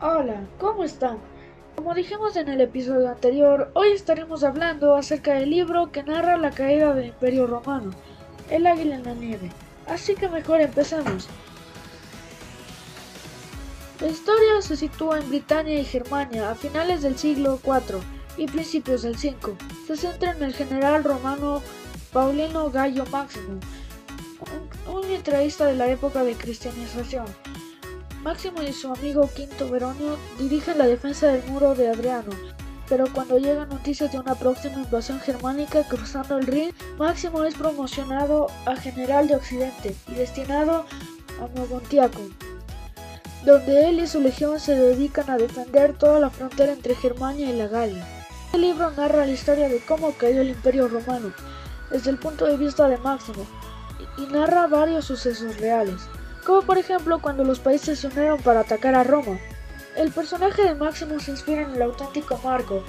Hola, ¿cómo están? Como dijimos en el episodio anterior, hoy estaremos hablando acerca del libro que narra la caída del Imperio Romano, El Águila en la Nieve. Así que mejor empecemos. La historia se sitúa en Britania y Germania a finales del siglo IV y principios del V. Se centra en el general romano Paulino Gallo Máximo, un, un de la época de cristianización. Máximo y su amigo Quinto Veronio dirigen la defensa del muro de Adriano, pero cuando llegan noticias de una próxima invasión germánica cruzando el Rin, Máximo es promocionado a general de Occidente y destinado a Mogontiaco, donde él y su legión se dedican a defender toda la frontera entre Germania y la Galia. Este libro narra la historia de cómo cayó el Imperio Romano, desde el punto de vista de Máximo, y narra varios sucesos reales, como por ejemplo cuando los países se unieron para atacar a Roma. El personaje de Máximo se inspira en el auténtico Marco,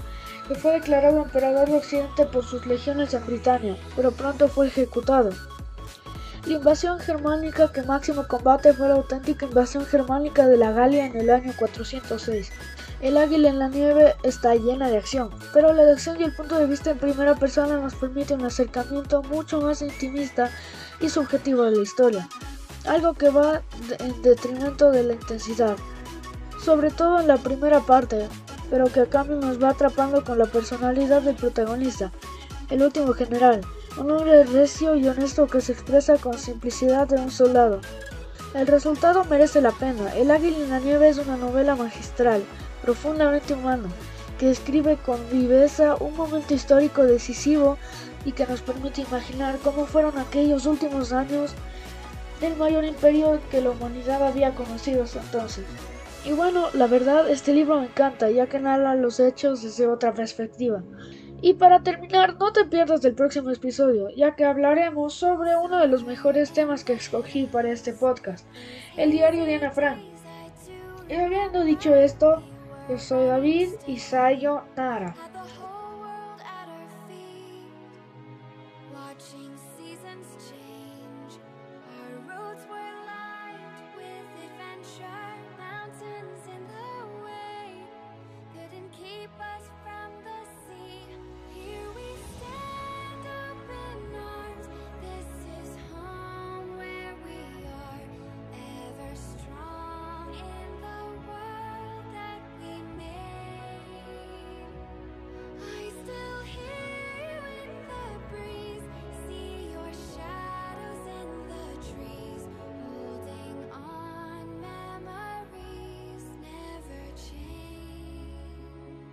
que fue declarado emperador de Occidente por sus legiones en Britania, pero pronto fue ejecutado. La invasión germánica que Máximo combate fue la auténtica invasión germánica de la Galia en el año 406. El águila en la nieve está llena de acción, pero la acción y el punto de vista en primera persona nos permite un acercamiento mucho más intimista y subjetivo de la historia, algo que va en detrimento de la intensidad, sobre todo en la primera parte, pero que a cambio nos va atrapando con la personalidad del protagonista, el último general, un hombre recio y honesto que se expresa con simplicidad de un soldado. El resultado merece la pena. El Águila en la Nieve es una novela magistral, profundamente humana, que describe con viveza un momento histórico decisivo y que nos permite imaginar cómo fueron aquellos últimos años del mayor imperio que la humanidad había conocido hasta entonces. Y bueno, la verdad este libro me encanta ya que narra los hechos desde otra perspectiva. Y para terminar, no te pierdas del próximo episodio, ya que hablaremos sobre uno de los mejores temas que escogí para este podcast, el diario de Ana Frank. Y habiendo dicho esto, yo soy David y Sayo Nara.